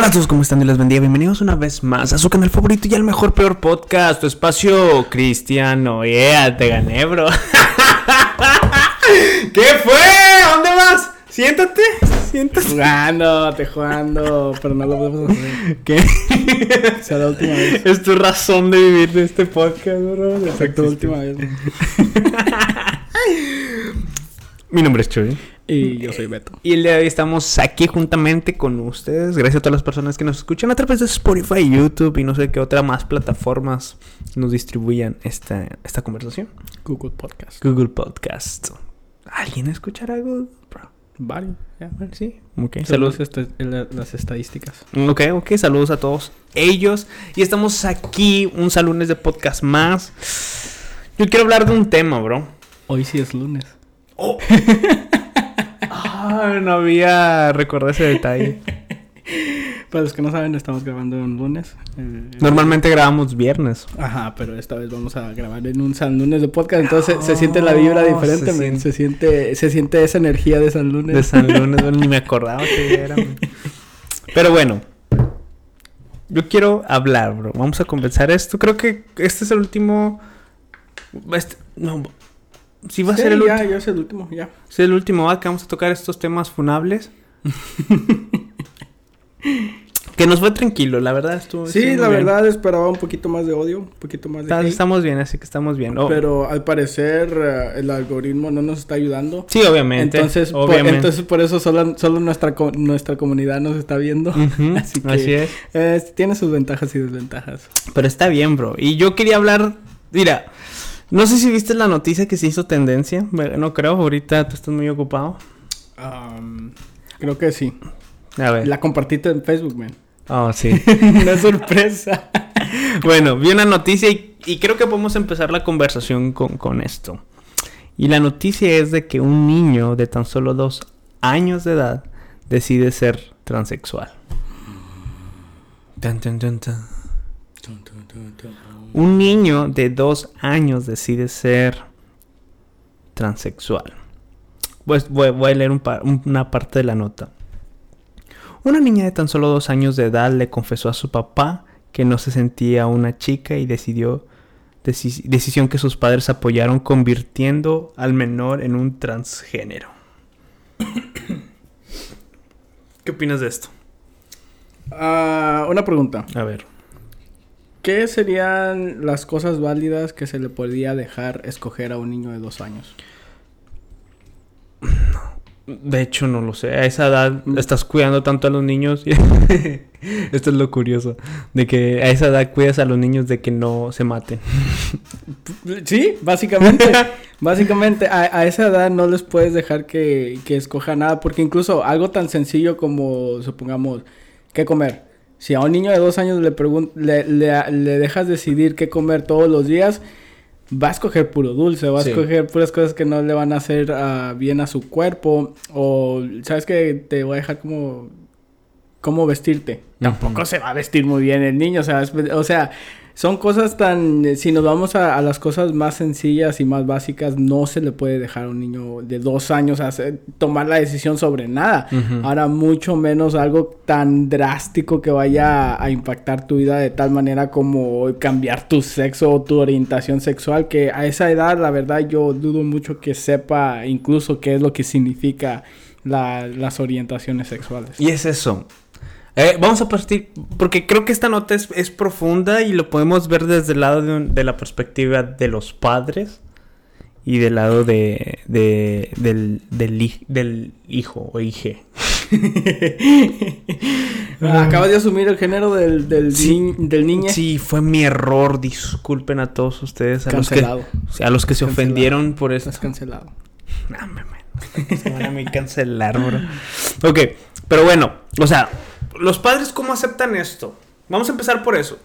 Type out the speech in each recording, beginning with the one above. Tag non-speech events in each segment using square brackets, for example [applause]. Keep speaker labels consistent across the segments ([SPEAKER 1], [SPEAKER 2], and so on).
[SPEAKER 1] Hola a todos, ¿cómo están? Dios les bendiga. Bienvenidos una vez más a su canal favorito y al mejor peor podcast, tu espacio cristiano. Yeah, te gané, bro. [laughs] ¿Qué fue? ¿Dónde vas? Siéntate, siéntate.
[SPEAKER 2] Jugando, te jugando, pero no lo podemos hacer. [laughs]
[SPEAKER 1] ¿Qué?
[SPEAKER 2] Será la última vez.
[SPEAKER 1] Es tu razón de vivir de este podcast, bro.
[SPEAKER 2] Exacto, la última vez. [laughs]
[SPEAKER 1] Mi nombre es Chuy.
[SPEAKER 2] Y yo soy Beto.
[SPEAKER 1] Y el día de hoy estamos aquí juntamente con ustedes. Gracias a todas las personas que nos escuchan a través de Spotify, YouTube y no sé qué otra más plataformas nos distribuyan esta, esta conversación.
[SPEAKER 2] Google Podcast.
[SPEAKER 1] Google Podcast. ¿Alguien escuchará Google? Bro?
[SPEAKER 2] Varios. ya.
[SPEAKER 1] Sí. Ok,
[SPEAKER 2] Saludos la- las estadísticas.
[SPEAKER 1] Ok, ok, saludos a todos ellos. Y estamos aquí, un lunes de podcast más. Yo quiero hablar de un tema, bro.
[SPEAKER 2] Hoy sí es lunes.
[SPEAKER 1] Oh. [laughs] Ah, no había recordado ese detalle. [laughs]
[SPEAKER 2] Para los que no saben, estamos grabando un lunes. Eh,
[SPEAKER 1] Normalmente grabamos viernes.
[SPEAKER 2] Ajá, pero esta vez vamos a grabar en un San Lunes de podcast. Entonces se, se siente la vibra
[SPEAKER 1] Oh,
[SPEAKER 2] diferente,
[SPEAKER 1] se siente-
[SPEAKER 2] Se siente, se siente esa energía de San Lunes.
[SPEAKER 1] De San Lunes, [laughs] bueno, ni me acordaba que era. man. Pero bueno, yo quiero hablar, bro. Vamos a conversar esto. Creo que este es el último. este- no, sí va a ser el
[SPEAKER 2] ya,
[SPEAKER 1] último.
[SPEAKER 2] ya es el último, ya.
[SPEAKER 1] Es el último, ¿va? Que vamos a tocar estos temas funables. [laughs] que nos fue tranquilo, la verdad estuvo.
[SPEAKER 2] Sí, la
[SPEAKER 1] bien.
[SPEAKER 2] verdad esperaba un poquito más de odio, un poquito más de hate.
[SPEAKER 1] estamos bien, así que estamos bien. Oh,
[SPEAKER 2] Pero al parecer eh, el algoritmo no nos está ayudando.
[SPEAKER 1] sí, obviamente.
[SPEAKER 2] Entonces, por,
[SPEAKER 1] obviamente.
[SPEAKER 2] entonces por eso solo, solo nuestra, nuestra comunidad nos está viendo. [laughs] Así que-
[SPEAKER 1] así es.
[SPEAKER 2] Eh, tiene sus ventajas y desventajas.
[SPEAKER 1] Pero está bien, bro. Y yo quería hablar. Mira, no sé si viste la noticia que se hizo tendencia. No creo, ahorita tú estás muy ocupado.
[SPEAKER 2] Creo que sí.
[SPEAKER 1] A ver.
[SPEAKER 2] La compartiste en Facebook, man.
[SPEAKER 1] Oh, sí. [laughs]
[SPEAKER 2] Una sorpresa. [laughs]
[SPEAKER 1] bueno, vi una noticia y, y creo que podemos empezar la conversación con, con esto. Y la noticia es de que un niño de tan solo dos años de edad decide ser transexual. Tan, tan, tan. Un niño de dos años decide ser transexual. Pues voy, voy a leer un una parte de la nota. Una niña de tan solo dos años de edad le confesó a su papá que no se sentía una chica y decidió deci- decisión que sus padres apoyaron convirtiendo al menor en un transgénero. [coughs] ¿Qué opinas de esto?
[SPEAKER 2] Ah, una pregunta.
[SPEAKER 1] A ver.
[SPEAKER 2] ¿Qué serían las cosas válidas que se le podría dejar escoger a un niño de dos años?
[SPEAKER 1] De hecho, no lo sé. A esa edad
[SPEAKER 2] Mm.
[SPEAKER 1] estás cuidando tanto a los niños. [laughs] Esto es lo curioso. De que a esa edad cuidas a los niños de que no se maten. [laughs]
[SPEAKER 2] Sí, básicamente. [laughs] básicamente, a, a esa edad no les puedes dejar que, que escoja nada. Porque incluso algo tan sencillo como, supongamos, qué comer. Si a un niño de dos años le, le, le- le dejas decidir qué comer todos los días, va a escoger puro dulce, va
[SPEAKER 1] Sí.
[SPEAKER 2] a escoger puras cosas que no le van a hacer ah, bien a su cuerpo. O, ¿sabes que Te voy a dejar como... ¿Cómo vestirte? Tampoco se va a vestir muy bien el niño, o sea, es- o sea, son cosas tan, eh, si nos vamos a, a las cosas más sencillas y más básicas, no se le puede dejar a un niño de dos años hacer, tomar la decisión sobre nada. Ahora, mucho menos algo tan drástico que vaya a, a impactar tu vida de tal manera como cambiar tu sexo o tu orientación sexual, que a esa edad, la verdad, yo dudo mucho que sepa incluso qué es lo que significa la- las orientaciones sexuales.
[SPEAKER 1] Y es eso. Eh, vamos a partir, porque creo que esta nota es, es profunda y lo podemos ver desde el lado de, un- de la perspectiva de los padres y del lado de, de- del, del, hij- del hijo o hije. [laughs]
[SPEAKER 2] Acabas de asumir el género del, del,
[SPEAKER 1] Sí.
[SPEAKER 2] ni- del niño.
[SPEAKER 1] Sí, fue mi error. Disculpen a todos ustedes, a los que,
[SPEAKER 2] Cancelado.
[SPEAKER 1] a los que se
[SPEAKER 2] Cancelado.
[SPEAKER 1] ofendieron por esto.
[SPEAKER 2] Estás cancelado.
[SPEAKER 1] No, me, me- [laughs] se van a mí cancelar, bro. Ok, pero bueno, o sea, los padres, ¿cómo aceptan esto? Vamos a empezar por eso.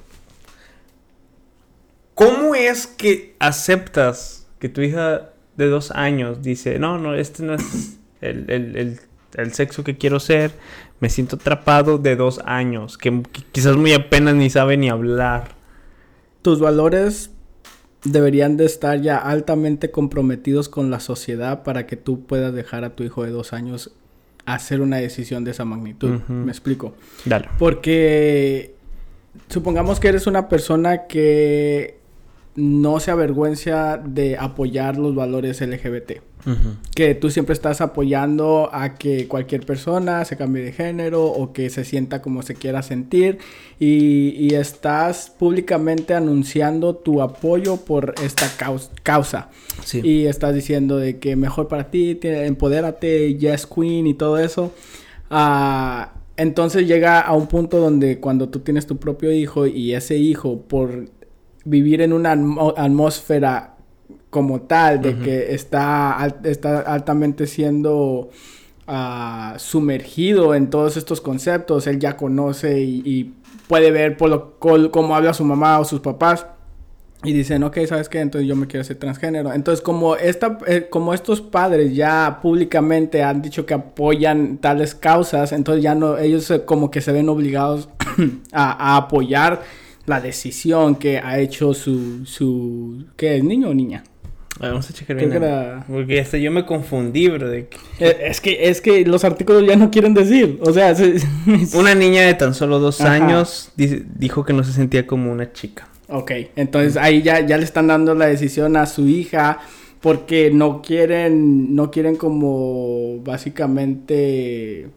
[SPEAKER 1] ¿Cómo es que aceptas que tu hija de dos años dice, no, no, este no es el, el- el- el sexo que quiero ser, me siento atrapado de dos años, que, que quizás muy apenas ni sabe ni hablar?
[SPEAKER 2] Tus valores deberían de estar ya altamente comprometidos con la sociedad para que tú puedas dejar a tu hijo de dos años hacer una decisión de esa magnitud. Me explico.
[SPEAKER 1] Dale.
[SPEAKER 2] Porque supongamos que eres una persona que no se avergüenza de apoyar los valores LGBT. Que tú siempre estás apoyando a que cualquier persona se cambie de género o que se sienta como se quiera sentir y, y estás públicamente anunciando tu apoyo por esta caus- causa.
[SPEAKER 1] Sí.
[SPEAKER 2] Y estás diciendo de que mejor para ti, te- empodérate, yes queen y todo eso. Ah, entonces llega a un punto donde cuando tú tienes tu propio hijo y ese hijo por vivir en una atmósfera como tal, de que está, está altamente siendo ah, sumergido en todos estos conceptos, él ya conoce y, y puede ver por lo, col- cómo habla su mamá o sus papás. Y dicen, ok, ¿sabes qué? Entonces yo me quiero hacer transgénero. Entonces, como, esta, eh, como estos padres ya públicamente han dicho que apoyan tales causas, entonces ya no, ellos eh, como que se ven obligados [clears throat] a, a apoyar la decisión que ha hecho su, su, ¿qué es? ¿Niño o niña?
[SPEAKER 1] A ver, Vamos a checar
[SPEAKER 2] Creo
[SPEAKER 1] bien.
[SPEAKER 2] que era-
[SPEAKER 1] Porque hasta yo me confundí, bro. de que-
[SPEAKER 2] Eh, Es que, es que los artículos ya no quieren decir. O sea, se- [laughs]
[SPEAKER 1] Una niña de tan solo dos
[SPEAKER 2] Ajá.
[SPEAKER 1] años di- dijo que no se sentía como una chica.
[SPEAKER 2] Ok, entonces ahí ya, ya le están dando la decisión a su hija porque no quieren, no quieren como básicamente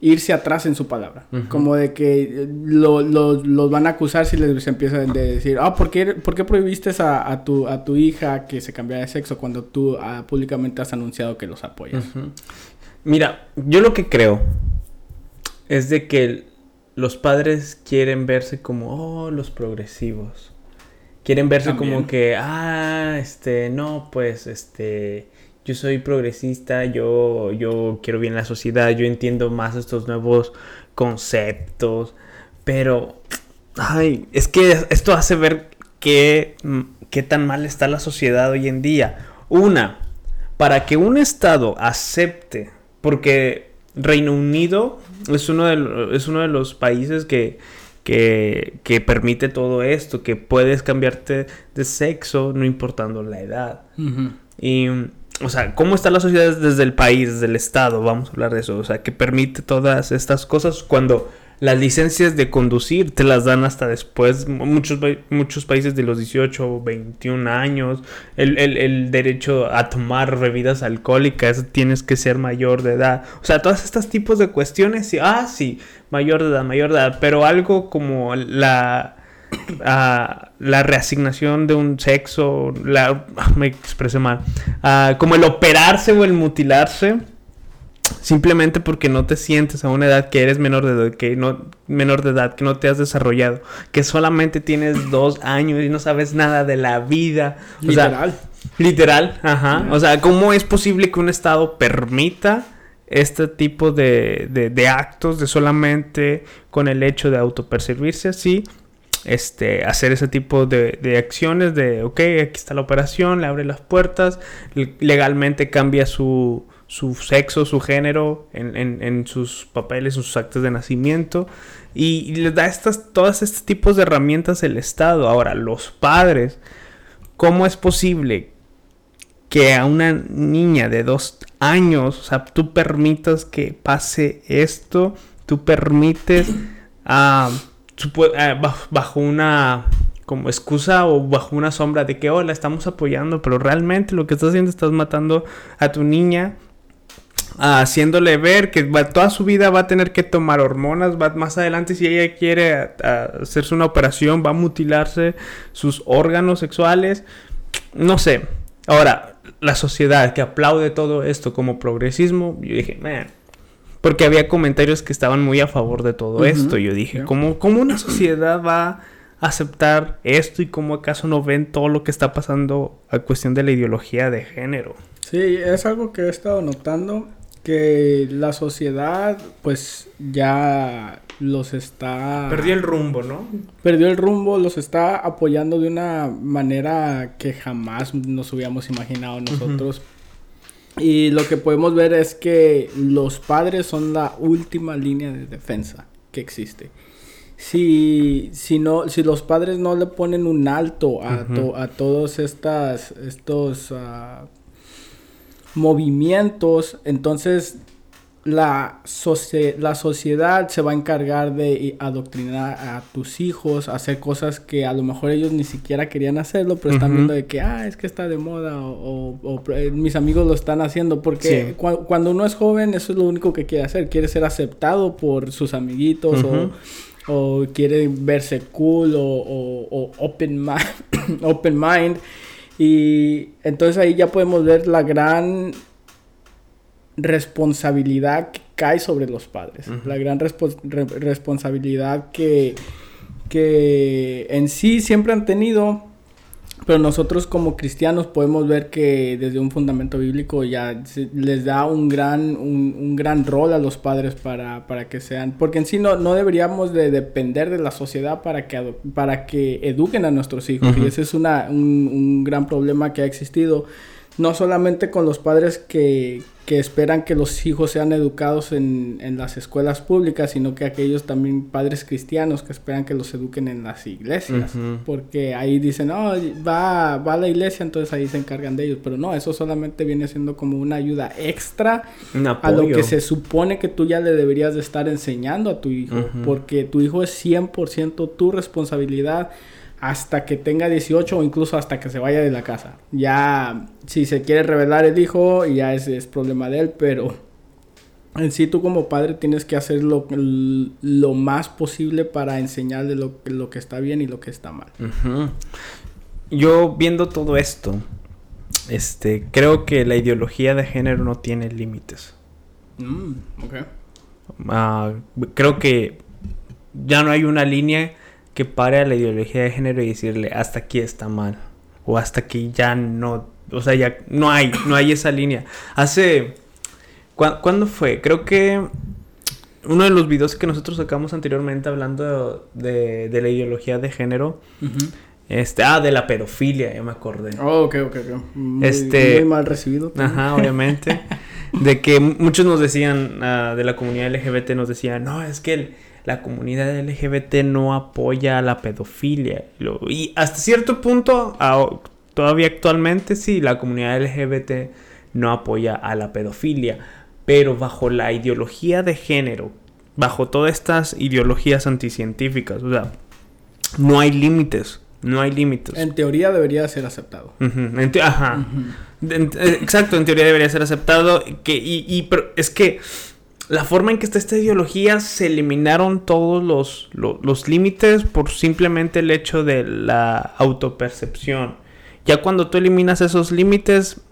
[SPEAKER 2] irse atrás en su palabra. Como de que lo- lo- los van a acusar si les empiezan de decir, ah, ¿por qué, por qué prohibiste a, a tu, a tu hija que se cambiara de sexo cuando tú ah, públicamente has anunciado que los apoyas?
[SPEAKER 1] Mira, yo lo que creo es de que los padres quieren verse como, oh, los progresivos. Quieren verse
[SPEAKER 2] También.
[SPEAKER 1] como que, ah, este, no, pues, este, yo soy progresista, yo, yo quiero bien la sociedad, yo entiendo más estos nuevos conceptos, pero, ay, es que esto hace ver qué, mm, qué tan mal está la sociedad hoy en día. Una, para que un estado acepte, porque Reino Unido es uno de, es uno de los países que, que, que permite todo esto, que puedes cambiarte de sexo no importando la edad. Y, o sea, ¿cómo está la sociedad desde el país, desde el Estado? Vamos a hablar de eso. O sea, que permite todas estas cosas cuando las licencias de conducir te las dan hasta después. Muchos, muchos países de los 18 o 21 años. El, el- el derecho a tomar bebidas alcohólicas, tienes que ser mayor de edad. O sea, todos estos tipos de cuestiones. Ah, sí, mayor de edad, mayor de edad. Pero algo como la ah, la reasignación de un sexo, la, [laughs] me expresé mal, Ah, como el operarse o el mutilarse, simplemente porque no te sientes a una edad que eres menor de edad, que no, menor de edad, que no te has desarrollado, que solamente tienes [clears throat] dos años y no sabes nada de la vida. O sea,
[SPEAKER 2] Literal.
[SPEAKER 1] Literal, ajá. O sea, ¿cómo es posible que un Estado permita este tipo de, de- de actos de solamente con el hecho de autopercibirse así? Este, hacer ese tipo de, acciones de, ok, aquí está la operación, le abre las puertas, le- legalmente cambia su, su sexo, su género en, en- sus papeles, en sus actos de nacimiento y, y les da estas, todos estos tipos de herramientas el Estado. Ahora, los padres, ¿cómo es posible que a una niña de dos años, o sea, tú permitas que pase esto, tú permites baj- bajo una como excusa o bajo una sombra de que, oh, la estamos apoyando, pero realmente lo que estás haciendo estás matando a tu niña, ah, haciéndole ver que va- toda su vida va a tener que tomar hormonas, va más adelante si ella quiere hacerse una operación, va a mutilarse sus órganos sexuales, no sé. Ahora, la sociedad que aplaude todo esto como progresismo, yo dije, man, porque había comentarios que estaban muy a favor de todo
[SPEAKER 2] Ujú,
[SPEAKER 1] esto. Yo dije. ¿cómo, ¿cómo una sociedad va a aceptar esto y cómo acaso no ven todo lo que está pasando a cuestión de la ideología de género?
[SPEAKER 2] Sí, es algo que he estado notando que la sociedad pues ya los está
[SPEAKER 1] Perdí el rumbo, ¿no?
[SPEAKER 2] perdió el rumbo, los está apoyando de una manera que jamás nos hubiéramos imaginado nosotros. Y lo que podemos ver es que los padres son la última línea de defensa que existe. Si, si, no, si los padres no le ponen un alto a, to- a todos estas, estos ah, movimientos, entonces la, la sociedad se va a encargar de adoctrinar a tus hijos, a hacer cosas que a lo mejor ellos ni siquiera querían hacerlo, pero están viendo de que, ah, es que está de moda o, eh, mis amigos lo están haciendo, porque cuando uno es joven eso es lo único que quiere hacer, quiere ser aceptado por sus amiguitos o, o, quiere verse cool o, open, [coughs] open mind. Y entonces ahí ya podemos ver la gran responsabilidad que cae sobre los padres, la gran responsabilidad que, que en sí siempre han tenido, pero nosotros como cristianos podemos ver que desde un fundamento bíblico ya les da un gran, un, gran rol a los padres para, para, que sean, porque en sí no, no deberíamos de depender de la sociedad para que, para que eduquen a nuestros hijos, y ese es una, un, un gran problema que ha existido no solamente con los padres que, que esperan que los hijos sean educados en, en, las escuelas públicas, sino que aquellos también padres cristianos que esperan que los eduquen en las iglesias. Porque ahí dicen, oh, va, va a la iglesia, entonces ahí se encargan de ellos. Pero no, eso solamente viene siendo como una ayuda extra a lo que se supone que tú ya le deberías de estar enseñando a tu hijo. Porque tu hijo es 100% tu responsabilidad hasta que tenga 18 o incluso hasta que se vaya de la casa. Ya si se quiere revelar el hijo, ya ese es problema de él, pero en sí tú como padre tienes que hacer lo, lo más posible para enseñarle lo, lo, que está bien y lo que está mal.
[SPEAKER 1] Yo viendo todo esto, este, creo que la ideología de género no tiene límites. Mm, ah, creo que ya no hay una línea que pare a la ideología de género y decirle hasta aquí está mal o hasta aquí ya no, o sea, ya no hay, no hay esa línea. Hace, ¿cuándo fue? Creo que uno de los videos que nosotros sacamos anteriormente hablando de, de la ideología de género, este, ah, de la pedofilia, ya me acordé.
[SPEAKER 2] Oh, ok, ok, Muy, este, muy mal recibido.
[SPEAKER 1] Ajá, obviamente. [laughs] de que muchos nos decían, uh, de la comunidad LGBT nos decían, no, es que el la comunidad LGBT no apoya la pedofilia. Y hasta cierto punto, todavía actualmente sí, la comunidad LGBT no apoya a la pedofilia. Pero bajo la ideología de género, bajo todas estas ideologías anticientíficas, o sea, no hay límites. No hay límites.
[SPEAKER 2] En teoría debería ser aceptado.
[SPEAKER 1] Ajá. Exacto, en teoría debería ser aceptado. Que, y, y es que la forma en que está esta ideología se eliminaron todos los, los, límites por simplemente el hecho de la autopercepción. Ya cuando tú eliminas esos límites,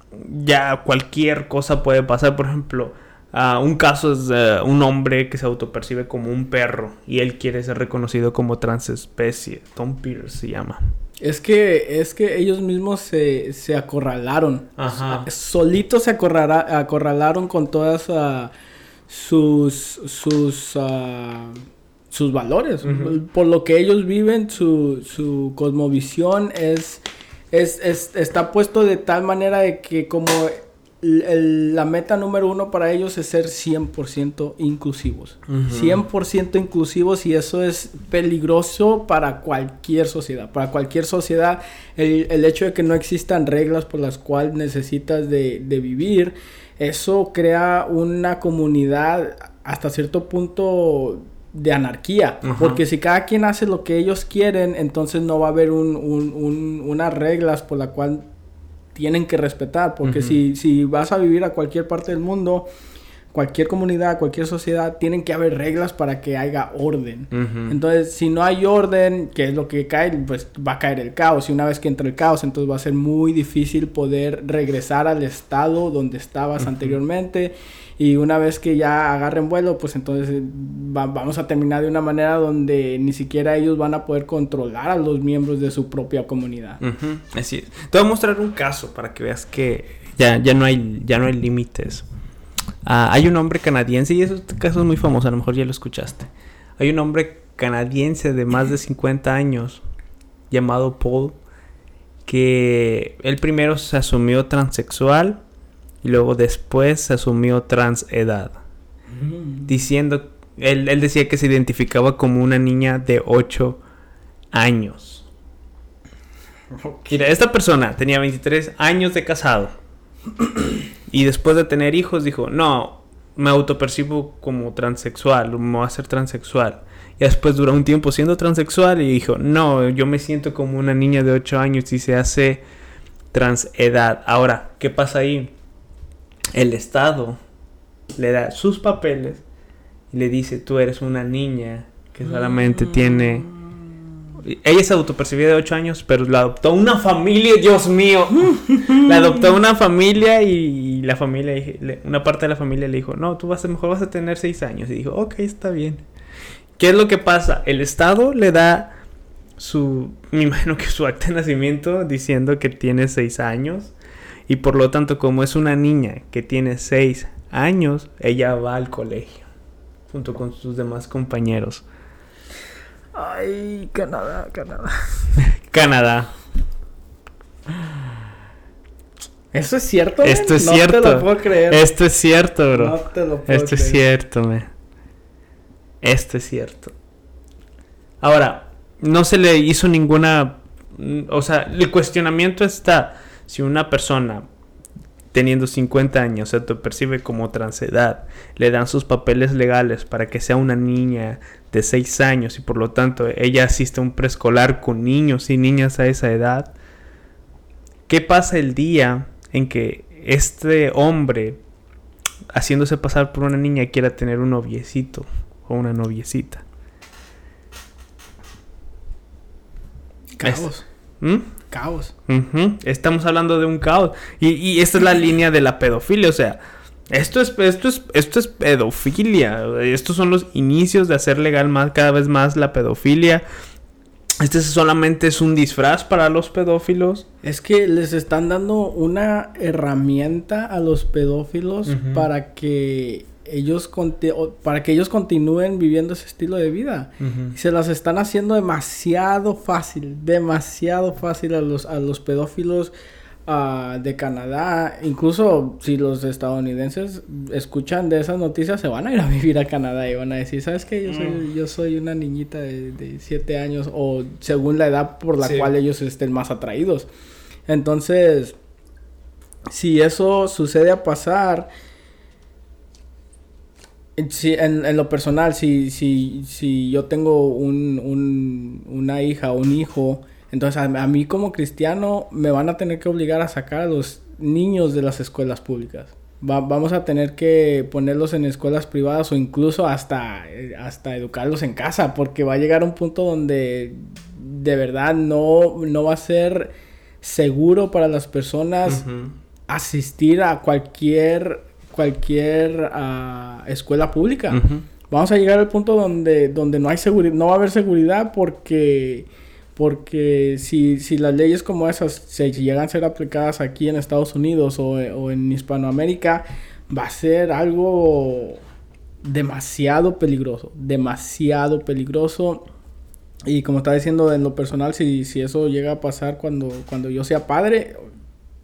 [SPEAKER 1] ya cualquier cosa puede pasar. Por ejemplo, un caso es un hombre que se autopercibe como un perro y él quiere ser reconocido como transespecie. Tom Peters se llama.
[SPEAKER 2] Es que, es que ellos mismos se, se acorralaron. Ajá. Solitos se acorralaron con todas... Uh, sus, sus, ah, sus valores. Por lo que ellos viven, su, su cosmovisión es, es, está puesto de tal manera de que como la meta número uno para ellos es ser 100% inclusivos. 100% inclusivos y eso es peligroso para cualquier sociedad. Para cualquier sociedad, el, el hecho de que no existan reglas por las cuales necesitas de, de vivir eso crea una comunidad hasta cierto punto de anarquía. Porque si cada quien hace lo que ellos quieren, entonces no va a haber un, un, unas reglas por la cual tienen que respetar. Porque si, si vas a vivir a cualquier parte del mundo, cualquier comunidad, cualquier sociedad, tienen que haber reglas para que haya orden. Entonces, si no hay orden, que es lo que cae, pues va a caer el caos. Y una vez que entra el caos, entonces va a ser muy difícil poder regresar al estado donde estabas anteriormente. Y una vez que ya agarren vuelo, pues entonces vamos a terminar de una manera donde ni siquiera ellos van a poder controlar a los miembros de su propia comunidad.
[SPEAKER 1] Así es. Te voy a mostrar un caso para que veas que ya, ya no hay, ya no hay límites. Ah, hay un hombre canadiense, y este caso es muy famoso, a lo mejor ya lo escuchaste. Hay un hombre canadiense de más de 50 años llamado Paul que él primero se asumió transexual y luego después se asumió transedad. Mm. Diciendo, él, él, decía que se identificaba como una niña de 8 años. Mira, esta persona tenía 23 años de casado. Y después de tener hijos dijo, no, me autopercibo como transexual, me voy a ser transexual. Y después duró un tiempo siendo transexual y dijo, no, yo me siento como una niña de 8 años y se hace transedad. Ahora, ¿qué pasa ahí? El Estado le da sus papeles y le dice, tú eres una niña que solamente tiene... Ella se autopercibía de 8 años, pero la adoptó una familia, Dios mío. [laughs] la adoptó una familia y la familia, una parte de la familia le dijo, no, tú vas a, mejor vas a tener 6 años. Y dijo, ok, está bien. ¿Qué es lo que pasa? El Estado le da su, me imagino que su acta de nacimiento diciendo que tiene 6 años. Y por lo tanto, como es una niña que tiene 6 años, ella va al colegio junto con sus demás compañeros.
[SPEAKER 2] Ay, Canadá, Canadá. [laughs]
[SPEAKER 1] Canadá.
[SPEAKER 2] ¿Eso es cierto?
[SPEAKER 1] Esto es cierto. No te lo puedo creer. Esto es cierto, bro. No te lo puedo Esto es cierto, me. Esto es cierto. Ahora, no se le hizo ninguna. O sea, el cuestionamiento está. Si una persona teniendo 50 años se percibe como transedad, le dan sus papeles legales para que sea una niña de 6 años y por lo tanto ella asiste a un preescolar con niños y niñas a esa edad, ¿qué pasa el día en que este hombre, haciéndose pasar por una niña, quiera tener un noviecito o una noviecita?
[SPEAKER 2] Caos.
[SPEAKER 1] ¿Mm?
[SPEAKER 2] caos.
[SPEAKER 1] Estamos hablando de un caos. Y, esta es la línea de la pedofilia. O sea, esto es, esto es, esto es pedofilia. Estos son los inicios de hacer legal más, cada vez más la pedofilia. Este solamente es un disfraz para los pedófilos.
[SPEAKER 2] Es que les están dando una herramienta a los pedófilos para que ellos para que ellos continúen viviendo ese estilo de vida. Y se las están haciendo demasiado fácil, demasiado fácil a los, a los pedófilos uh, de Canadá. Incluso si los estadounidenses escuchan de esas noticias, se van a ir a [laughs] vivir a Canadá y van a decir, ¿sabes qué? Yo soy, mm. yo soy una niñita de, siete años o según la edad por la cual ellos estén más atraídos. Entonces, si eso sucede a pasar Sí, en, en, lo personal, si, si, si yo tengo un, un, una hija o un hijo, entonces a, mí como cristiano me van a tener que obligar a sacar a los niños de las escuelas públicas. vamos a tener que ponerlos en escuelas privadas o incluso hasta, hasta educarlos en casa, porque va a llegar un punto donde de verdad no, no va a ser seguro para las personas asistir a cualquier cualquier ah, escuela pública. Vamos a llegar al punto donde, donde no hay seguridad, no va a haber seguridad porque, porque si, si las leyes como esas se llegan a ser aplicadas aquí en Estados Unidos o, o en Hispanoamérica, va a ser algo demasiado peligroso, demasiado peligroso. Y como está diciendo, en lo personal, si, si eso llega a pasar cuando, cuando yo sea padre,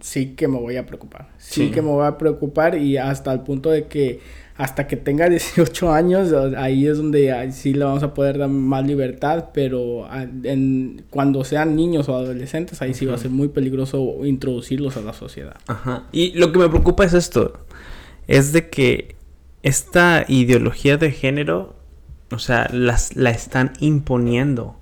[SPEAKER 2] sí que me voy a preocupar. Sí, que me voy a preocupar y hasta el punto de que hasta que tenga [laughs] 18 años, ahí es donde sí le vamos a poder dar más libertad, pero en, cuando sean niños o adolescentes, ahí sí va a ser muy peligroso introducirlos a la sociedad.
[SPEAKER 1] Ajá. Y lo que me preocupa es esto, es de que esta ideología de género, o sea, las, la están imponiendo.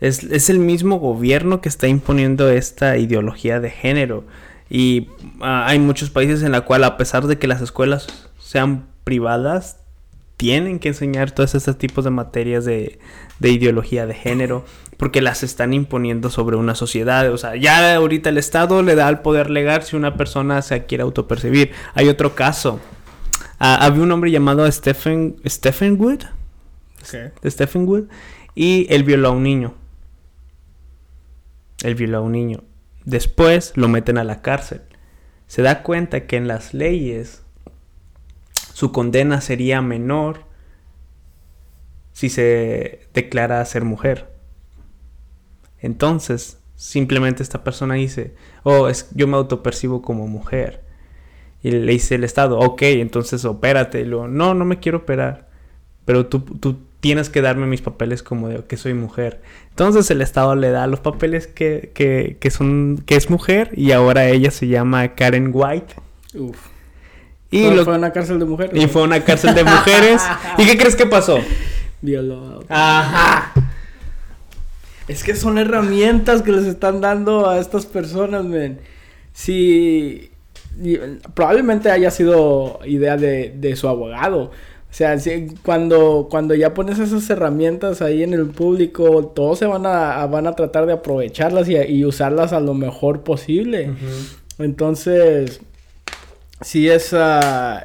[SPEAKER 1] Es, el mismo gobierno que está imponiendo esta ideología de género. Y ah, hay muchos países en la cual a pesar de que las escuelas sean privadas, tienen que enseñar todos estos tipos de materias de, ideología de género porque las están imponiendo sobre una sociedad. O sea, ya ahorita el Estado le da el poder legal si una persona se quiere autopercibir. Hay otro caso. Ah, había un hombre llamado Stephen, Stephen Wood. Stephen Wood. Y él violó a un niño. Él violó a un niño. Después lo meten a la cárcel. Se da cuenta que en las leyes su condena sería menor si se declara ser mujer. Entonces, simplemente esta persona dice, oh, es, yo me autopercibo como mujer. Y le dice el Estado, ok, entonces opérate. Y luego, no, no me quiero operar. Pero tú, tú tienes que darme mis papeles como de que soy mujer. Entonces el Estado le da los papeles que, que, son, que es mujer y ahora ella se llama Karen White. Uf.
[SPEAKER 2] Y fue, fue una cárcel de mujeres.
[SPEAKER 1] Y fue una cárcel de mujeres. [laughs] ¿Y qué crees que pasó?
[SPEAKER 2] Violó. Ajá. Es que son herramientas que les están dando a estas personas, men. Si. Probablemente haya sido idea de, de su abogado. O sea, cuando, cuando ya pones esas herramientas ahí en el público, todos se van a, van a tratar de aprovecharlas y, usarlas a lo mejor posible. Entonces, sí, es,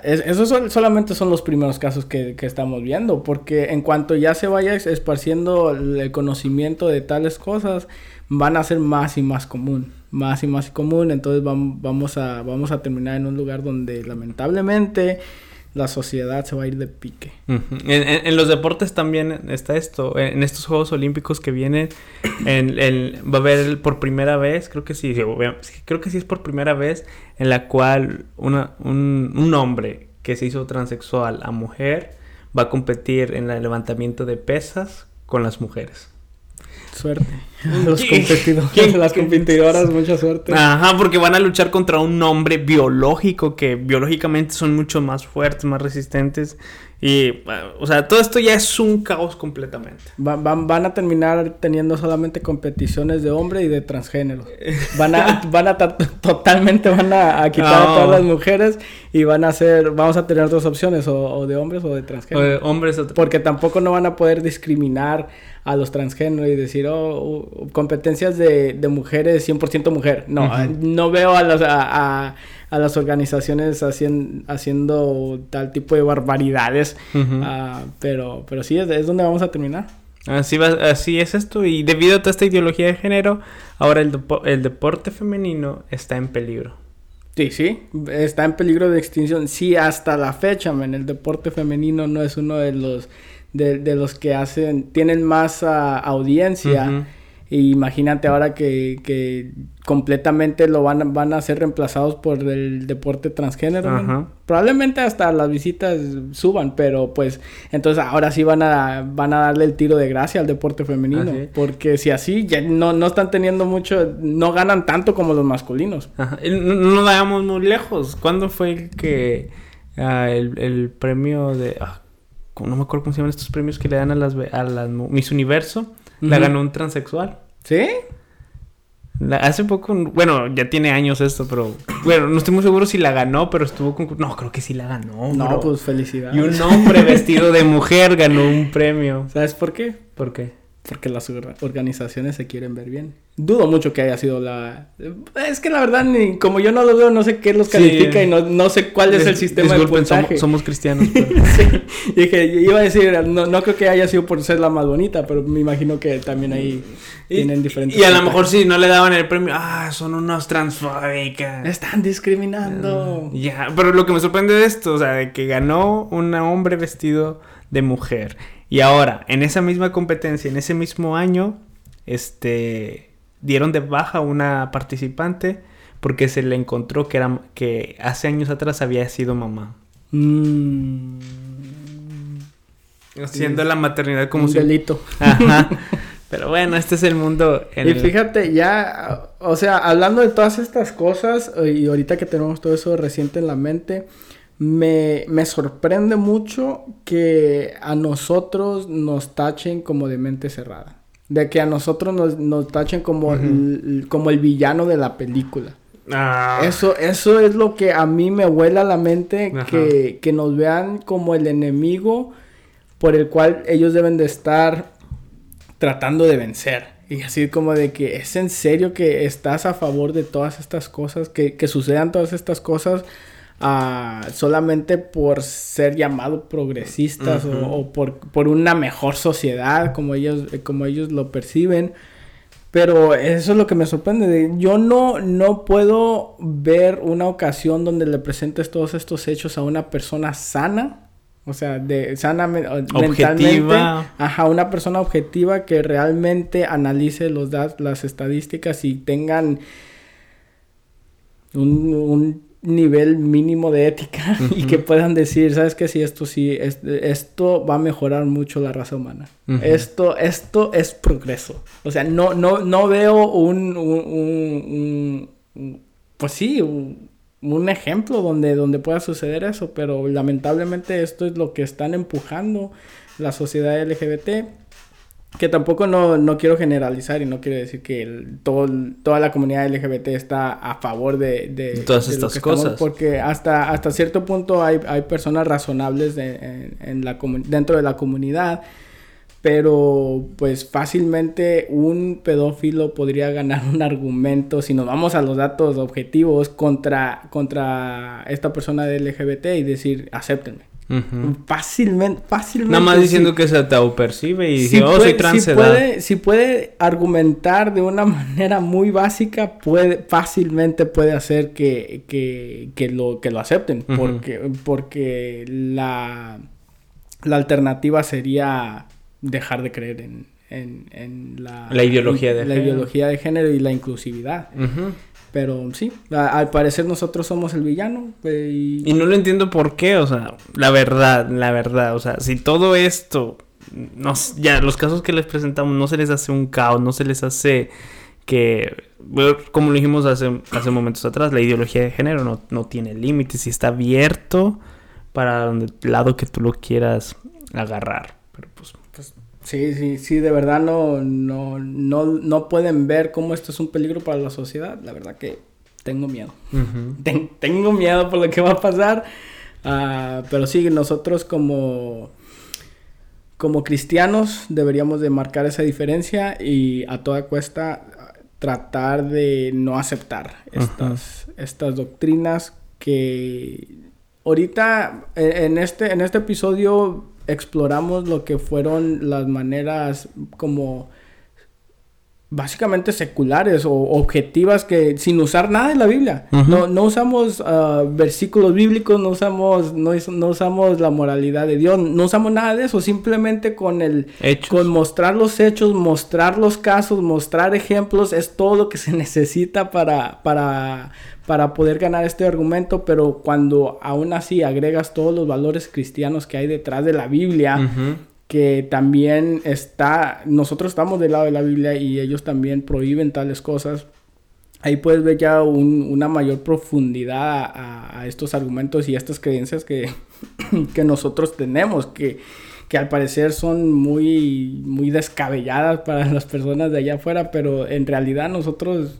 [SPEAKER 2] esos solamente son los primeros casos que, que, estamos viendo, porque en cuanto ya se vaya esparciendo el conocimiento de tales cosas, van a ser más y más común, más y más común, entonces vamos, a, vamos a terminar en un lugar donde lamentablemente la sociedad se va a ir de pique.
[SPEAKER 1] en, los deportes también está esto. En estos Juegos Olímpicos que vienen, en, va a haber por primera vez, creo que sí, creo que sí es por primera vez, en la cual un, un hombre que se hizo transexual a mujer va a competir en el levantamiento de pesas con las mujeres.
[SPEAKER 2] Suerte. [laughs] Los competidores, las competidoras, mucha suerte.
[SPEAKER 1] Ajá, porque van a luchar contra un hombre biológico que biológicamente son mucho más fuertes, más resistentes. Y, o sea, todo esto ya es un caos completamente.
[SPEAKER 2] van, a terminar teniendo solamente competiciones de hombre y de transgénero. Van a, [laughs] van a totalmente van a, quitar a todas las mujeres y van a hacer, vamos a tener dos opciones, o, de hombres o de transgénero. O de
[SPEAKER 1] hombres
[SPEAKER 2] Porque tampoco no van a poder discriminar a los transgéneros y decir, competencias de, de mujeres 100% mujer. No, no veo a, las a, a, las organizaciones haciendo, haciendo tal tipo de barbaridades, uh, pero, pero sí, es, es, donde vamos a terminar.
[SPEAKER 1] Así, va, así es esto y debido a toda esta ideología de género, ahora el, el deporte femenino está en peligro.
[SPEAKER 2] Sí, sí, está en peligro de extinción. Sí, hasta la fecha, men, el deporte femenino no es uno de los de, de los que hacen, tienen más ah, audiencia. imagínate ahora que, que, completamente lo van, van a ser reemplazados por el deporte transgénero. Probablemente hasta las visitas suban, pero pues entonces ahora sí van a, van a darle el tiro de gracia al deporte femenino. Porque si así ya no, no están teniendo mucho, no ganan tanto como los masculinos.
[SPEAKER 1] No, nos vayamos muy lejos. ¿Cuándo fue el que ah, el, premio de... Ah, no me acuerdo cómo se llaman estos premios que le dan a las, a las Miss Universo, la ganó un transexual.
[SPEAKER 2] ¿Sí?
[SPEAKER 1] hace poco, bueno, ya tiene años esto, pero bueno, no estoy muy seguro si la ganó, pero estuvo con... No, creo que sí la ganó.
[SPEAKER 2] No, pues felicidades.
[SPEAKER 1] Y un hombre vestido de mujer ganó un [laughs] premio.
[SPEAKER 2] ¿Sabes por qué?
[SPEAKER 1] ¿Por qué?
[SPEAKER 2] Porque las organizaciones se quieren ver bien. Dudo mucho que haya sido la... Es que la verdad, ni, como yo no lo veo, no sé qué los califica y no, no, sé cuál es el sistema de puntaje.
[SPEAKER 1] Somos, cristianos. [laughs]
[SPEAKER 2] sí. Y dije, iba a decir, no, no, creo que haya sido por ser la más bonita, pero me imagino que también ahí tienen diferentes...
[SPEAKER 1] Y a lo mejor sí, no le daban el premio. Ah, son unos transfóbicas.
[SPEAKER 2] Están discriminando.
[SPEAKER 1] Ah, ya, pero lo que me sorprende de esto, o sea, de que ganó un hombre vestido de mujer. Y ahora, en esa misma competencia, en ese mismo año, este, dieron de baja a una participante porque se le encontró que, era, que hace años atrás había sido mamá. Mm. Haciendo la maternidad como
[SPEAKER 2] un delito.
[SPEAKER 1] Ajá. [laughs] Pero bueno, este es el mundo.
[SPEAKER 2] y fíjate, ya, o sea, hablando de todas estas cosas, y ahorita que tenemos todo eso reciente en la mente, me, me, sorprende mucho que a nosotros nos tachen como de mente cerrada. De que a nosotros nos, nos tachen como, el, como el villano de la película. Ah. Eso, eso es lo que a mí me vuela la mente, que, que nos vean como el enemigo por el cual ellos deben de estar tratando de vencer. Y así como de que es en serio que estás a favor de todas estas cosas, que, que sucedan todas estas cosas solamente por ser llamados progresistas o, por, una mejor sociedad como ellos, como ellos lo perciben. Pero eso es lo que me sorprende. Yo no, no puedo ver una ocasión donde le presentes todos estos hechos a una persona sana. O sea, de sana objetiva. Ajá, una persona objetiva que realmente analice los las estadísticas y tengan un nivel mínimo de ética [laughs] y que puedan decir, sabes que si esto sí, esto va a mejorar mucho la raza humana. Esto, esto es progreso. O sea, no, no, no veo un, un, un, pues sí, un ejemplo donde, donde pueda suceder eso, pero lamentablemente esto es lo que están empujando la sociedad LGBT. Que tampoco no, no quiero generalizar y no quiero decir que el, todo, toda la comunidad LGBT está a favor de, de
[SPEAKER 1] todas
[SPEAKER 2] de
[SPEAKER 1] estas
[SPEAKER 2] estamos,
[SPEAKER 1] cosas.
[SPEAKER 2] porque hasta, hasta cierto punto hay, hay personas razonables de- en, en la comu- dentro de la comunidad. Pero pues fácilmente un pedófilo podría ganar un argumento, si nos vamos a los datos objetivos, contra, contra esta persona de LGBT y decir, acéptenme.
[SPEAKER 1] Ujú.
[SPEAKER 2] Fácilmente, fácilmente.
[SPEAKER 1] Nada más
[SPEAKER 2] sí.
[SPEAKER 1] diciendo que se autopercibe y
[SPEAKER 2] Si
[SPEAKER 1] dice, oh,
[SPEAKER 2] puede-
[SPEAKER 1] soy
[SPEAKER 2] si
[SPEAKER 1] transedad.
[SPEAKER 2] puede, si puede argumentar de una [laughs] manera muy básica, puede, fácilmente puede hacer que, que, que lo, que lo acepten.
[SPEAKER 1] Ujú.
[SPEAKER 2] Porque, porque la, la alternativa sería dejar de creer en, en, en la,
[SPEAKER 1] La ideología de
[SPEAKER 2] la
[SPEAKER 1] género.
[SPEAKER 2] ideología de género y la inclusividad.
[SPEAKER 1] Ujú.
[SPEAKER 2] Pero sí, al parecer nosotros somos el villano. y-
[SPEAKER 1] Y no lo entiendo por qué, o sea, la verdad, la verdad, o sea, si todo esto, nos, ya los casos que les presentamos no se les hace un caos, no se les hace que, como lo dijimos hace, hace momentos atrás, la ideología de género no, no tiene límites y está abierto para donde lado que tú lo quieras agarrar. Pero Pues,
[SPEAKER 2] sí, sí, sí, de verdad no, no, no, no pueden ver cómo esto es un peligro para la sociedad. La verdad que tengo miedo. [laughs] Ten- tengo miedo por lo que va a pasar. Ah, pero sí, nosotros como, como cristianos deberíamos de marcar esa diferencia y a toda cuesta tratar de no aceptar estas, estas doctrinas que ahorita en en este, en este episodio exploramos lo que fueron las maneras como básicamente seculares o objetivas que sin usar nada de la Biblia. No, no usamos ah, versículos bíblicos, no usamos, no, no usamos la moralidad de Dios, no usamos nada de eso, simplemente con el
[SPEAKER 1] Hechos.
[SPEAKER 2] con mostrar los hechos, mostrar los casos, mostrar ejemplos, es todo lo que se [laughs] necesita para, para, para poder ganar este argumento, pero cuando aún así agregas todos los valores cristianos que hay detrás de la Biblia. Que también está, nosotros estamos del lado de la Biblia y ellos también prohíben tales cosas. Ahí puedes ver ya un- una mayor profundidad a, a estos argumentos y a estas creencias que, [coughs] que nosotros tenemos, que, que al parecer son muy, muy descabelladas para las personas de allá afuera, pero en realidad nosotros,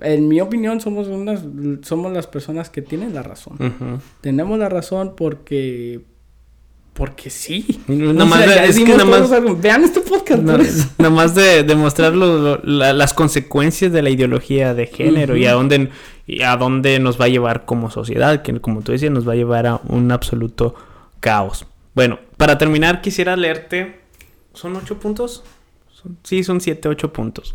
[SPEAKER 2] en mi opinión, somos, unas, somos las personas que tienen la razón. Tenemos la razón porque... Porque sí.
[SPEAKER 1] Nada más
[SPEAKER 2] sea,
[SPEAKER 1] de-
[SPEAKER 2] ya
[SPEAKER 1] es que nada más-.
[SPEAKER 2] Vean este podcast.
[SPEAKER 1] No,
[SPEAKER 2] por eso.
[SPEAKER 1] nada más de, de mostrar lo- lo- la- las consecuencias de la ideología de género y a dónde y a dónde nos va a llevar como sociedad, que como tú decías, nos va a llevar a un absoluto caos. Bueno, para terminar quisiera leerte, ¿son ocho puntos? Son- sí, son siete, ocho puntos.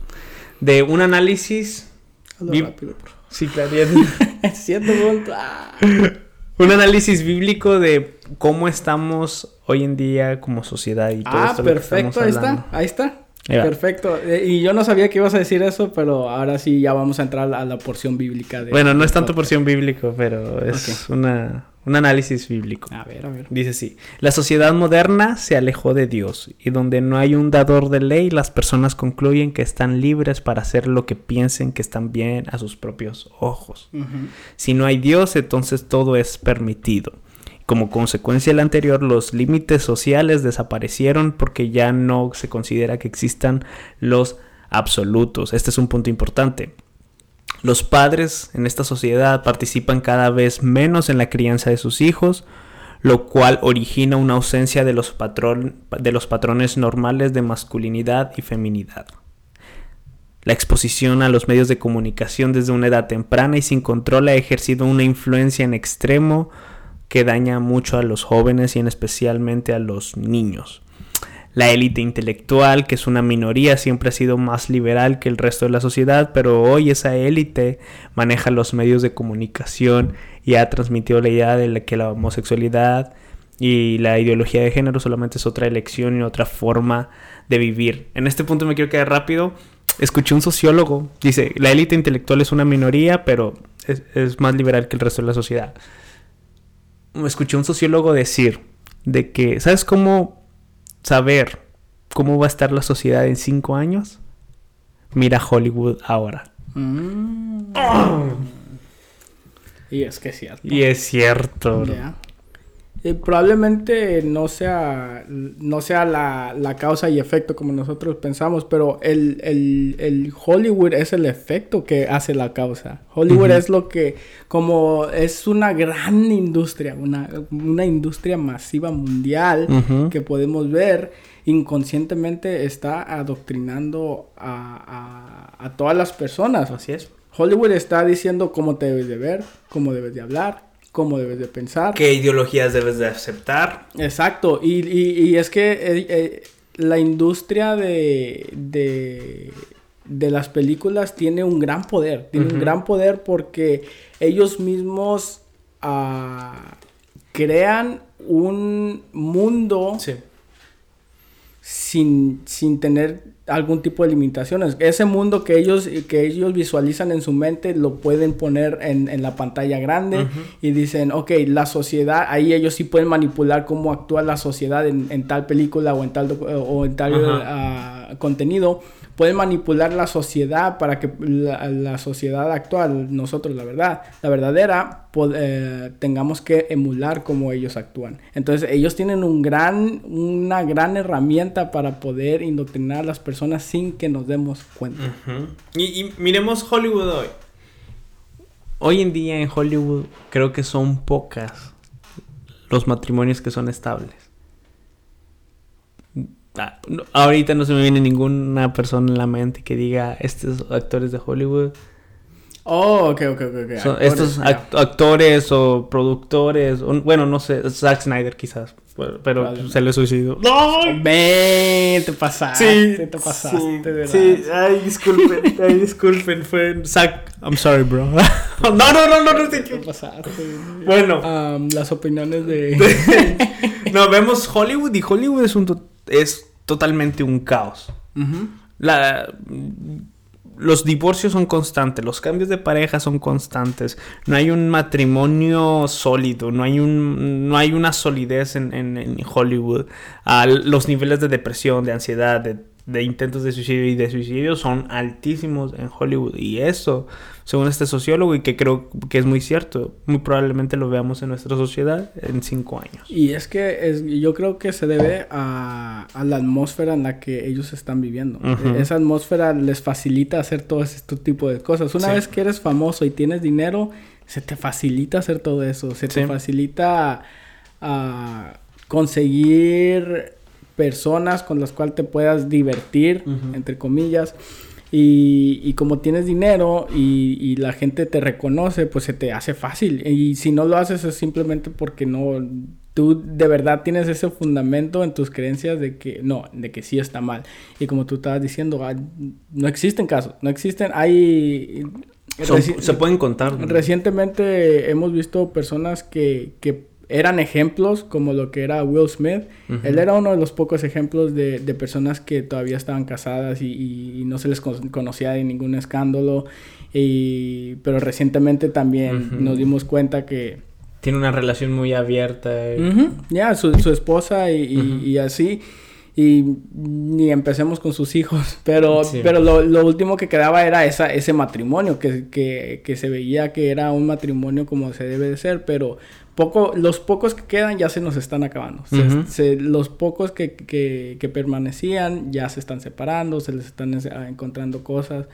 [SPEAKER 1] De un análisis...
[SPEAKER 2] Hazlo
[SPEAKER 1] Bib-
[SPEAKER 2] rápido.
[SPEAKER 1] Sí, claro. ya- [laughs]
[SPEAKER 2] Siento punto. Ah. [laughs]
[SPEAKER 1] un análisis bíblico de cómo estamos hoy en día como sociedad y todo
[SPEAKER 2] Ah,
[SPEAKER 1] esto lo que
[SPEAKER 2] perfecto.
[SPEAKER 1] estamos
[SPEAKER 2] Ahí
[SPEAKER 1] hablando.
[SPEAKER 2] está. Ahí está.
[SPEAKER 1] Ahí va.
[SPEAKER 2] Perfecto. Eh, y yo no sabía que ibas a decir eso, pero ahora sí ya vamos a entrar a la porción bíblica. De,
[SPEAKER 1] Bueno, no es
[SPEAKER 2] del
[SPEAKER 1] tanto porción bíblico, pero es una, un análisis bíblico.
[SPEAKER 2] A ver, a ver.
[SPEAKER 1] Dice así, la sociedad moderna se alejó de Dios y donde no hay un dador de ley, las personas concluyen que están libres para hacer lo que piensen que están bien a sus propios ojos. Si no hay Dios, entonces todo es permitido. Como consecuencia del anterior, los límites sociales desaparecieron porque ya no se considera que existan los absolutos. Este es un punto importante. Los padres en esta sociedad participan cada vez menos en la crianza de sus hijos, lo cual origina una ausencia de los, de los patrones normales de masculinidad y feminidad. La exposición a los medios de comunicación desde una edad temprana y sin control ha ejercido una influencia en extremo que daña mucho a los jóvenes y en especialmente a los niños. La élite intelectual, que es una minoría, siempre ha sido más liberal que el resto de la sociedad, pero hoy esa élite maneja los medios de comunicación y ha transmitido la idea de que la homosexualidad y la ideología de género solamente es otra elección y otra forma de vivir. En este punto me quiero quedar rápido. Escuché un sociólogo, dice, la élite intelectual es una minoría, pero es más liberal que el resto de la sociedad. Escuché un sociólogo decir de que, ¿sabes cómo saber cómo va a estar la sociedad en cinco años? Mira Hollywood ahora.
[SPEAKER 2] Mm. Y es que es cierto.
[SPEAKER 1] Y es cierto.
[SPEAKER 2] Eh, probablemente no sea, no sea la, la causa y efecto como nosotros pensamos, pero el, el- el Hollywood es el efecto que hace la causa. Hollywood es lo que, como es una gran industria, una, una industria masiva mundial que podemos ver, inconscientemente está adoctrinando a, a- a todas las personas.
[SPEAKER 1] Así es.
[SPEAKER 2] Hollywood está diciendo cómo te debes de ver, cómo debes de hablar, cómo debes de pensar.
[SPEAKER 1] ¿Qué ideologías debes de aceptar?
[SPEAKER 2] Exacto, y, y- y es que eh, eh, la industria de, de, de las películas tiene un gran poder, tiene un gran poder porque ellos mismos ah, crean un mundo
[SPEAKER 1] Sí.
[SPEAKER 2] sin, sin tener algún tipo de limitaciones. Ese mundo que ellos, que ellos visualizan en su mente lo pueden poner en, en la pantalla grande y dicen, ok, la sociedad, ahí ellos sí pueden manipular cómo actúa la sociedad en, en tal película o en tal, o en tal ah, contenido. Pueden manipular la sociedad para que la, la sociedad actual, nosotros la verdad, la verdadera, pod- eh, tengamos que emular cómo ellos actúan. Entonces ellos tienen un gran, una gran herramienta para poder indoctrinar a las personas sin que nos demos cuenta.
[SPEAKER 1] Y, y miremos Hollywood hoy. Hoy en día en Hollywood creo que son pocas los matrimonios que son estables. Ah, ahorita no se me viene ninguna persona en la mente que diga estos actores de Hollywood.
[SPEAKER 2] Oh, ok, ok, ok. ok.
[SPEAKER 1] son
[SPEAKER 2] Actores,
[SPEAKER 1] estos actores o productores. o- bueno, no sé, Zack Snyder quizás. Pero, se le suicidó. ¡No!
[SPEAKER 2] Ven, te pasaste, te pasaste,
[SPEAKER 1] sí,
[SPEAKER 2] de verdad.
[SPEAKER 1] sí, ay, disculpen, [laughs] ay, disculpen, fue Zack, I'm sorry, bro. [laughs] no, no, no, no, no,
[SPEAKER 2] Te
[SPEAKER 1] te-
[SPEAKER 2] pasaste.
[SPEAKER 1] Bueno,
[SPEAKER 2] las opiniones de... [laughs]
[SPEAKER 1] no, vemos Hollywood y Hollywood es un es totalmente un caos. La los divorcios son constantes, los cambios de pareja son constantes, no hay un matrimonio sólido, no hay un no hay una solidez en, en- en Hollywood. Ah, los niveles de depresión, de ansiedad, de, de intentos de suicidio y de suicidio son altísimos en Hollywood y eso, según este sociólogo y que creo que es muy cierto, muy probablemente lo veamos en nuestra sociedad en cinco años.
[SPEAKER 2] Y es que es, yo creo que se debe a, a la atmósfera en la que ellos están viviendo. Esa atmósfera les facilita hacer todo este tipo de cosas. Una
[SPEAKER 1] Sí.
[SPEAKER 2] vez que eres famoso y tienes dinero, se te facilita hacer todo eso. Se te facilita ah, conseguir personas con las cuales te puedas divertir, entre comillas. Y, y como tienes dinero y, y la gente te reconoce, pues se te hace fácil. Y si no lo haces es simplemente porque no, tú de verdad tienes ese fundamento en tus creencias de que no, de que sí está mal. Y como tú estabas diciendo, ah, no existen casos, no existen, hay...
[SPEAKER 1] Son- se pueden contar.
[SPEAKER 2] Recientemente hemos visto personas que, que eran ejemplos, como lo que era Will Smith. Él era uno de los pocos ejemplos de, de personas que todavía estaban casadas y, y- y no se les con- conocía de ningún escándalo. Y, pero recientemente también nos dimos cuenta que
[SPEAKER 1] Tiene una relación muy abierta.
[SPEAKER 2] Ya, su, su esposa y, así. Y ni empecemos con sus hijos. [laughs] Pero,
[SPEAKER 1] Sí.
[SPEAKER 2] pero lo, lo último que quedaba era esa, ese matrimonio, que, que, que se veía que era un matrimonio como se debe de ser. Pero poco, los pocos que quedan ya se nos están acabando. Se-
[SPEAKER 1] Ujú.
[SPEAKER 2] se- los pocos que, que, que permanecían ya se están separando, se les están eh, encontrando cosas.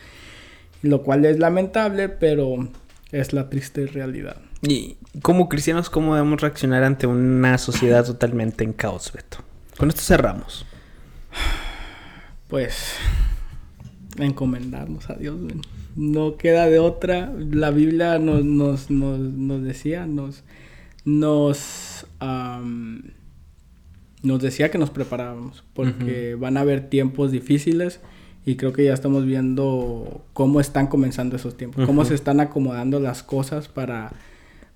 [SPEAKER 2] Lo cual es lamentable, pero es la triste realidad.
[SPEAKER 1] Y como cristianos, ¿cómo debemos reaccionar ante una sociedad totalmente en caos, Beto? Con esto cerramos.
[SPEAKER 2] pues encomendarnos a Dios. No queda de otra. La Biblia nos, nos, nos, nos decía, nos, nos, am, nos decía que nos preparáramos porque van a haber tiempos difíciles y creo que ya estamos viendo cómo están comenzando esos tiempos, cómo se están acomodando las cosas para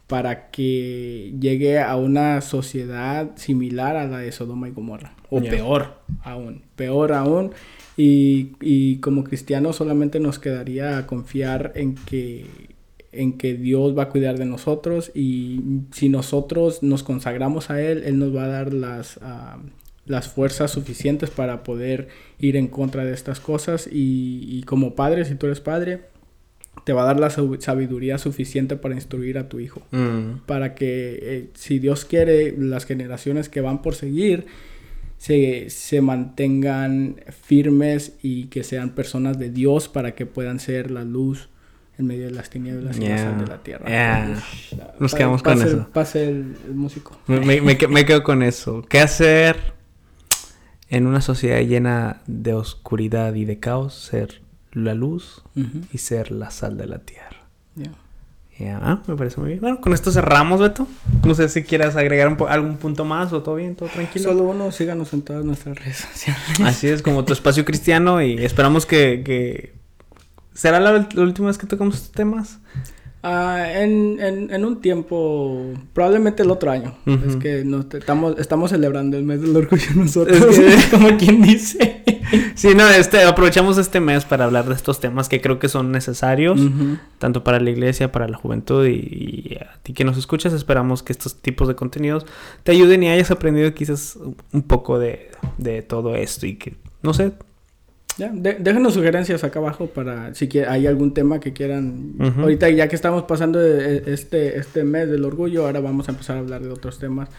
[SPEAKER 2] para que llegue a una sociedad similar a la de Sodoma y Gomorra. O peor aún, peor aún. Y, y como cristianos solamente nos quedaría confiar en que, en que Dios va a cuidar de nosotros y si nosotros nos consagramos a Él, Él nos va a dar las, ah, las fuerzas suficientes para poder ir en contra de estas cosas. Y, y como padre, si tú eres padre, te va a dar la sab- sabiduría suficiente para instruir a tu hijo.
[SPEAKER 1] Mm.
[SPEAKER 2] Para que, eh, si Dios quiere, las generaciones que van por seguir se, se mantengan firmes y que sean personas de Dios para que puedan ser la luz en medio de las tinieblas y la
[SPEAKER 1] Yeah.
[SPEAKER 2] sal de la tierra.
[SPEAKER 1] Yeah.
[SPEAKER 2] Ush,
[SPEAKER 1] Nos
[SPEAKER 2] pa-
[SPEAKER 1] quedamos con eso.
[SPEAKER 2] Pase el, el músico.
[SPEAKER 1] Me, me- me que- me quedo con eso. ¿Qué hacer en una sociedad llena de oscuridad y de caos? Ser la luz y ser la sal de la tierra.
[SPEAKER 2] Yeah.
[SPEAKER 1] Ya, ah, me parece muy bien. Bueno, con esto cerramos, Beto. No sé si quieras agregar un po- algún punto más o todo bien, todo tranquilo.
[SPEAKER 2] Solo uno, síganos en todas nuestras redes sociales.
[SPEAKER 1] Así es, como tu espacio cristiano y esperamos que... que... ¿Será la, la última vez que tocamos estos temas?
[SPEAKER 2] Ah, en, en, en un tiempo, probablemente el otro año.
[SPEAKER 1] Ujú.
[SPEAKER 2] Es que nos estamos, estamos celebrando el mes del orgullo nosotros,
[SPEAKER 1] Es que- [laughs]
[SPEAKER 2] como quien dice.
[SPEAKER 1] Sí, no, este, aprovechamos este mes para hablar de estos temas que creo que son necesarios,
[SPEAKER 2] Ujú.
[SPEAKER 1] tanto para la iglesia, para la juventud y, y a ti que nos escuchas. Esperamos que estos tipos de contenidos te ayuden y hayas aprendido quizás un poco de, de todo esto y que, no sé,
[SPEAKER 2] Ya, de- déjenos sugerencias acá abajo para si que hay algún tema que quieran.
[SPEAKER 1] Ujú.
[SPEAKER 2] Ahorita ya que estamos pasando eh, este, este mes del orgullo, ahora vamos a empezar a hablar de otros temas.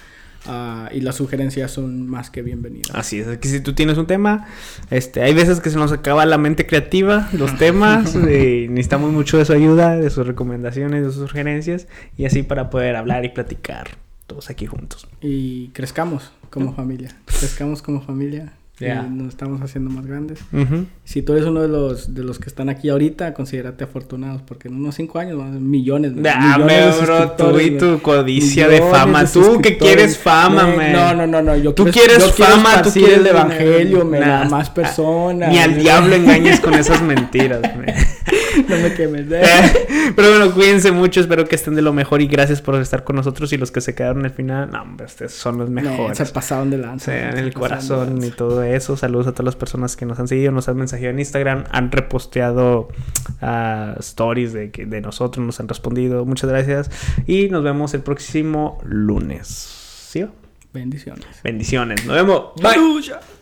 [SPEAKER 2] ah, y las sugerencias son más que bienvenidas.
[SPEAKER 1] Así es, que si tú tienes un tema, este, hay veces que se nos acaba la mente creativa, los [laughs] temas, y necesitamos mucho de su ayuda, de sus recomendaciones, de sus sugerencias, y así para poder hablar y platicar todos aquí juntos.
[SPEAKER 2] Y crezcamos como familia. Crezcamos como familia.
[SPEAKER 1] Ya.
[SPEAKER 2] Y nos estamos haciendo más grandes. Si tú eres uno de los, de los que están aquí ahorita, considérate afortunados, porque en unos cinco años van a ser millones,
[SPEAKER 1] Dame,
[SPEAKER 2] millones de
[SPEAKER 1] bro, tú y tu codicia de fama.
[SPEAKER 2] de
[SPEAKER 1] Tú que quieres fama,
[SPEAKER 2] man. No, no, no, no. Yo
[SPEAKER 1] Tú
[SPEAKER 2] quiero-
[SPEAKER 1] quieres
[SPEAKER 2] yo
[SPEAKER 1] fama, tú quieres
[SPEAKER 2] el evangelio,
[SPEAKER 1] Nah,
[SPEAKER 2] a más personas.
[SPEAKER 1] Ni al diablo engañes [laughs] con esas mentiras, man. [laughs]
[SPEAKER 2] no me quemes. ¿eh?
[SPEAKER 1] Pero bueno, cuídense mucho, espero que estén de lo mejor y gracias por estar con nosotros y los que se quedaron al final, no, hombre, ustedes son los
[SPEAKER 2] No,
[SPEAKER 1] mejores.
[SPEAKER 2] se pasaron de lanza. man,
[SPEAKER 1] en el corazón y todo eso. Saludos a todas las personas que nos han seguido, nos han mensajeado en Instagram, han reposteado ah, stories de, de nosotros, nos han respondido. Muchas gracias y nos vemos el próximo lunes. ¿Sí?
[SPEAKER 2] Bendiciones.
[SPEAKER 1] Bendiciones. Nos vemos. Bye.